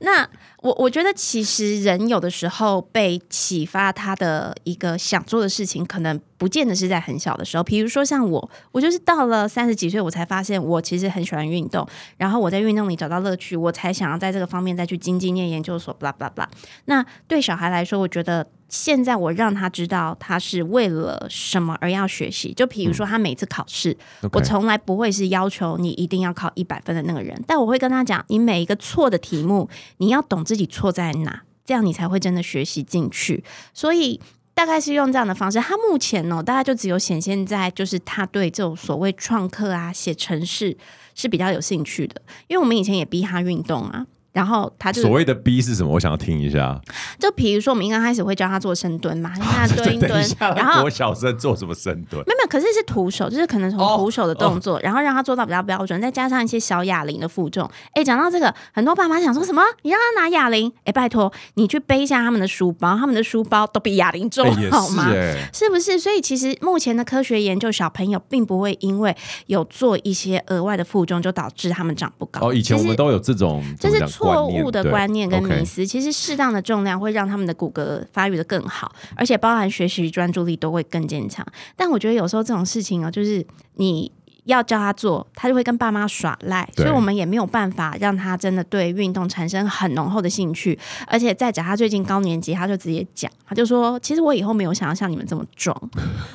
那我我觉得其实人有的时候被启发他的一个想做的事情，可能。不见得是在很小的时候，比如说像我，我就是到了三十几岁，我才发现我其实很喜欢运动，然后我在运动里找到乐趣，我才想要在这个方面再去精进念研究所，blah blah blah。那对小孩来说，我觉得现在我让他知道他是为了什么而要学习。就比如说他每次考试，嗯 okay. 我从来不会是要求你一定要考一百分的那个人，但我会跟他讲，你每一个错的题目，你要懂自己错在哪，这样你才会真的学习进去。所以。大概是用这样的方式，他目前呢，大概就只有显现在就是他对这种所谓创客啊、写程式是比较有兴趣的，因为我们以前也逼他运动啊。然后他就所谓的 B 是什么？我想要听一下。就比如说，我们刚开始会教他做深蹲嘛，*laughs* 让他蹲一蹲，然后我小声做什么深蹲？没有没有，可是是徒手，就是可能从徒手的动作，然后让他做到比较标准，再加上一些小哑铃的负重。哎，讲到这个，很多爸妈想说什么？你让他拿哑铃？哎，拜托你去背一下他们的书包，他们的书包都比哑铃重，好吗？是不是？所以其实目前的科学研究，小朋友并不会因为有做一些额外的负重，就导致他们长不高。哦，以前我们都有这种，就是错。错误的观念跟迷思，其实适当的重量会让他们的骨骼发育的更好，而且包含学习专注力都会更坚强。但我觉得有时候这种事情哦，就是你。要教他做，他就会跟爸妈耍赖，所以我们也没有办法让他真的对运动产生很浓厚的兴趣。而且再讲，他最近高年级，他就直接讲，他就说：“其实我以后没有想要像你们这么壮，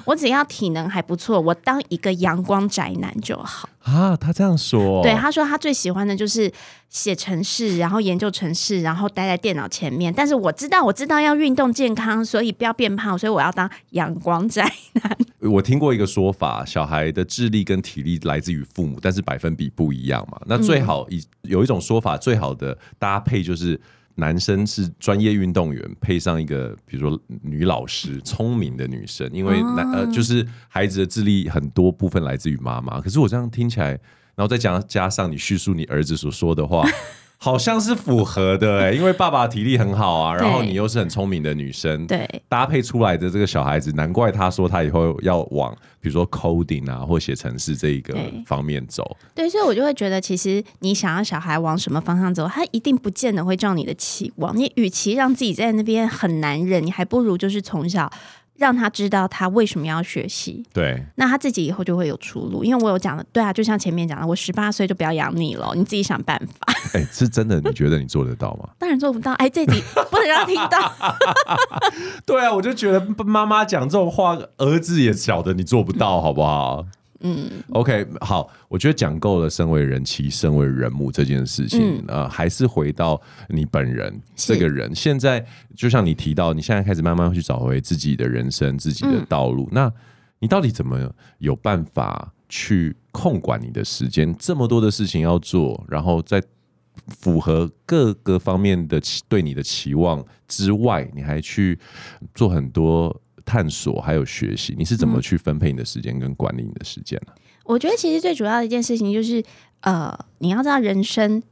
我只要体能还不错，我当一个阳光宅男就好。”啊，他这样说，对，他说他最喜欢的就是写程式，然后研究程式，然后待在电脑前面。但是我知道，我知道要运动健康，所以不要变胖，所以我要当阳光宅男。*laughs* 我听过一个说法，小孩的智力跟体力来自于父母，但是百分比不一样嘛。那最好以有一种说法，最好的搭配就是男生是专业运动员，配上一个比如说女老师，聪明的女生，因为男呃就是孩子的智力很多部分来自于妈妈。可是我这样听起来，然后再加加上你叙述你儿子所说的话。好像是符合的哎、欸，因为爸爸体力很好啊，然后你又是很聪明的女生，对，搭配出来的这个小孩子，难怪他说他以后要往比如说 coding 啊或写程式这一个方面走。对，所以我就会觉得，其实你想要小孩往什么方向走，他一定不见得会照你的期望。你与其让自己在那边很难忍，你还不如就是从小。让他知道他为什么要学习，对，那他自己以后就会有出路。因为我有讲的，对啊，就像前面讲的，我十八岁就不要养你了，你自己想办法。哎、欸，是真的？你觉得你做得到吗？*laughs* 当然做不到。哎、欸，这题不能让他听到。*laughs* 对啊，我就觉得妈妈讲这种话，儿子也晓得你做不到，好不好？嗯，OK，好，我觉得讲够了，身为人妻、身为人母这件事情，嗯、呃，还是回到你本人这个人。现在就像你提到，你现在开始慢慢去找回自己的人生、自己的道路。嗯、那你到底怎么有办法去控管你的时间？这么多的事情要做，然后在符合各个方面的对你的期望之外，你还去做很多。探索还有学习，你是怎么去分配你的时间跟管理你的时间呢？我觉得其实最主要的一件事情就是，呃，你要知道人生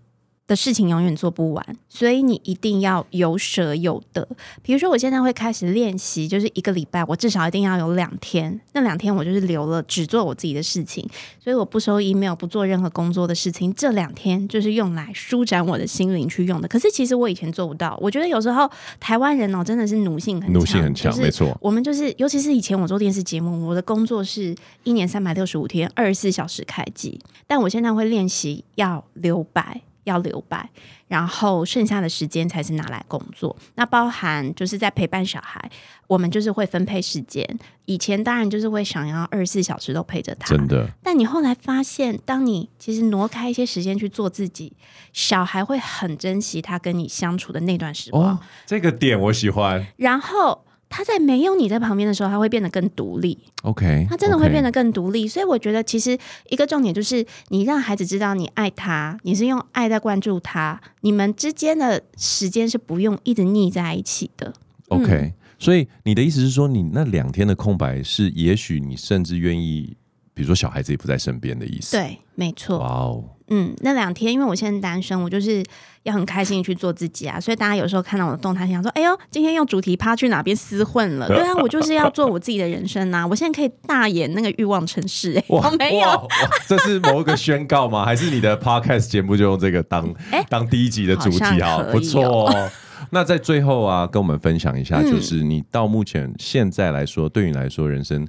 的事情永远做不完，所以你一定要有舍有得。比如说，我现在会开始练习，就是一个礼拜，我至少一定要有两天，那两天我就是留了只做我自己的事情，所以我不收 email，不做任何工作的事情。这两天就是用来舒展我的心灵去用的。可是其实我以前做不到，我觉得有时候台湾人哦，真的是奴性很强，奴性很强，没错。我们就是，尤其是以前我做电视节目，我的工作是一年三百六十五天，二十四小时开机，但我现在会练习要留白。要留白，然后剩下的时间才是拿来工作。那包含就是在陪伴小孩，我们就是会分配时间。以前当然就是会想要二十四小时都陪着他，真的。但你后来发现，当你其实挪开一些时间去做自己，小孩会很珍惜他跟你相处的那段时光。哦，这个点我喜欢。然后。他在没有你在旁边的时候，他会变得更独立。OK，他真的会变得更独立。所以我觉得，其实一个重点就是，你让孩子知道你爱他，你是用爱在关注他，你们之间的时间是不用一直腻在一起的。OK，嗯，所以你的意思是说，你那两天的空白是，也许你甚至愿意。比如说小孩子也不在身边的意思，对，没错。哇哦，嗯，那两天因为我现在单身，我就是要很开心去做自己啊，所以大家有时候看到我的动态，想说：“哎呦，今天用主题趴去哪边厮混了？”对啊，我就是要做我自己的人生啊！我现在可以大演那个欲望城市，我没有，这是某一个宣告吗？还是你的 podcast 节目就用这个当、欸、当第一集的主题啊？不错哦。那在最后啊，跟我们分享一下，就是你到目前现在来说，嗯、对你来说，人生。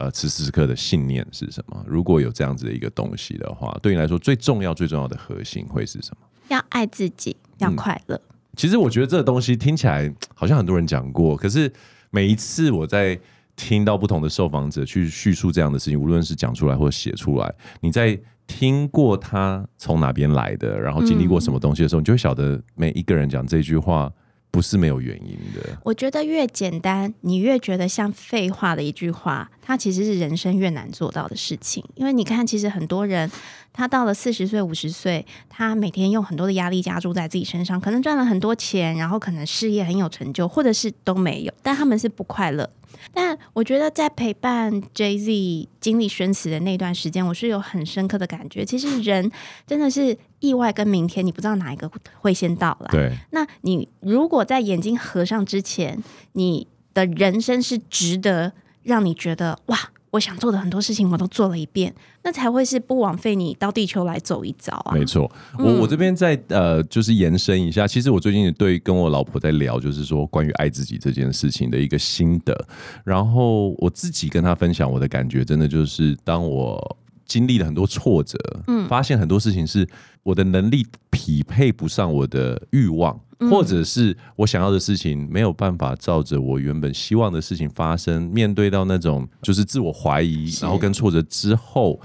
呃，此时此刻的信念是什么？如果有这样子的一个东西的话，对你来说最重要、最重要的核心会是什么？要爱自己，要快乐。嗯，其实我觉得这个东西听起来 *tsk* 好像很多人讲过，可是每一次我在听到不同的受访者去叙述这样的事情，无论是讲出来或写出来，你在听过他从哪边来的，然后经历过什么东西的时候，嗯，你就会晓得每一个人讲这句话。不是没有原因的。我觉得越简单，你越觉得像废话的一句话，它其实是人生越难做到的事情。因为你看，其实很多人，他到了四十岁、五十岁，他每天用很多的压力加注在自己身上，可能赚了很多钱，然后可能事业很有成就，或者是都没有，但他们是不快乐。但我觉得在陪伴 Jay-Z 经历生死的那段时间，我是有很深刻的感觉。其实人真的是意外跟明天，你不知道哪一个会先到来。对，那你如果在眼睛合上之前，你的人生是值得让你觉得哇。我想做的很多事情，我都做了一遍，那才会是不枉费你到地球来走一遭啊！没错，我我这边在呃，就是延伸一下，其实我最近也对跟我老婆在聊，就是说关于爱自己这件事情的一个心得，然后我自己跟她分享我的感觉，真的就是当我。经历了很多挫折，嗯，发现很多事情是我的能力匹配不上我的欲望，嗯，或者是我想要的事情没有办法照着我原本希望的事情发生。面对到那种就是自我怀疑，然后跟挫折之后，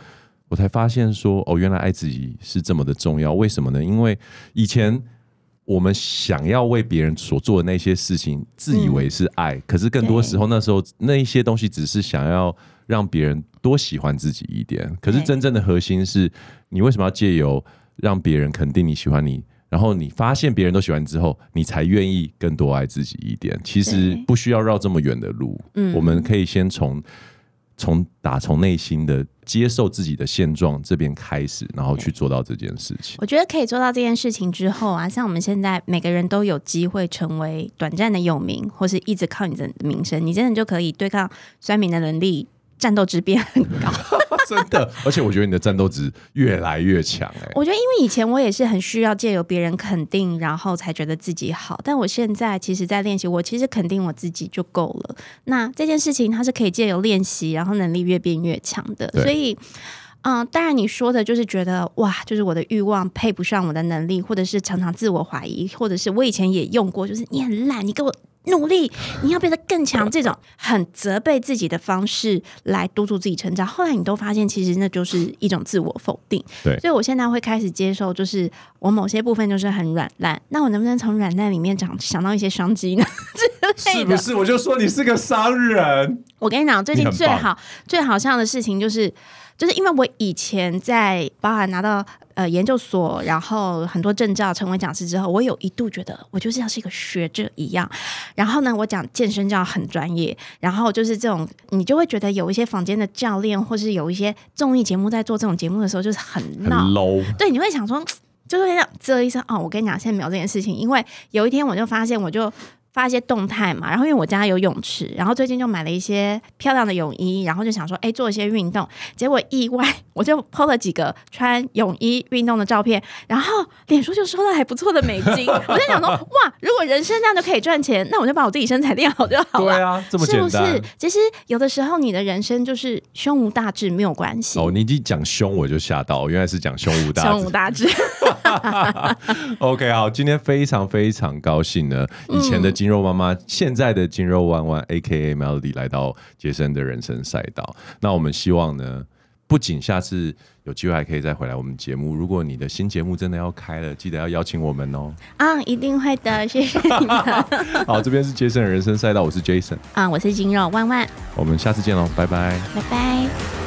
我才发现说，哦，原来爱自己是这么的重要。为什么呢？因为以前我们想要为别人所做的那些事情，自以为是爱，嗯，可是更多时候那时候那一些东西只是想要。让别人多喜欢自己一点，可是真正的核心是你为什么要借由让别人肯定你喜欢你，然后你发现别人都喜欢你之后，你才愿意更多爱自己一点。其实不需要绕这么远的路，我们可以先从从打从内心的接受自己的现状这边开始，然后去做到这件事情。我觉得可以做到这件事情之后啊，像我们现在每个人都有机会成为短暂的有名，或是一直靠你的名声，你真的就可以对抗酸民的能力。战斗值变很高，*laughs* 真的，而且我觉得你的战斗值越来越强哎。我觉得，因为以前我也是很需要借由别人肯定，然后才觉得自己好。但我现在其实，在练习，我其实肯定我自己就够了。那这件事情，它是可以借由练习，然后能力越变越强的。所以，嗯、呃，当然你说的就是觉得哇，就是我的欲望配不上我的能力，或者是常常自我怀疑，或者是我以前也用过，就是你很烂，你给我。努力，你要变得更强。这种很责备自己的方式来督促自己成长，后来你都发现，其实那就是一种自我否定。对，所以我现在会开始接受，就是我某些部分就是很软烂。那我能不能从软烂里面长想到一些商机呢？*laughs* 是不是？我就说你是个商人。我跟你讲，最近最好最好笑的事情就是，就是因为我以前在包含拿到。呃，研究所，然后很多证照，成为讲师之后，我有一度觉得我就是像是一个学者一样。然后呢，我讲健身教很专业，然后就是这种，你就会觉得有一些房间的教练，或是有一些综艺节目在做这种节目的时候，就是很 low。对，你会想说，就是这样啧一声哦，我跟你讲，现在没有这件事情，因为有一天我就发现，我就。发一些动态嘛，然后因为我家有泳池，然后最近就买了一些漂亮的泳衣，然后就想说，哎，做一些运动。结果意外，*laughs* 我就 po 了几个穿泳衣运动的照片，然后脸书就收到还不错的美金。*laughs* 我在想说，哇，如果人生这样就可以赚钱，那我就把我自己身材练好就好了。对啊，这么简单。是不是？其实有的时候你的人生就是胸无大志没有关系。哦，你一讲胸我就吓到，原来是讲胸无大志。*laughs* 胸无大志。OK，好，今天非常非常高兴呢，以前的。筋肉妈妈，现在的金肉弯弯，A.K.A. Melody 来到杰森的人生赛道。那我们希望呢，不仅下次有机会还可以再回来我们节目。如果你的新节目真的要开了，记得要邀请我们哦。啊，一定会的，谢谢你们。*laughs* 好，这边是杰森的人生赛道，我是 Jason。啊，我是金肉弯弯。我们下次见喽，拜拜，拜拜。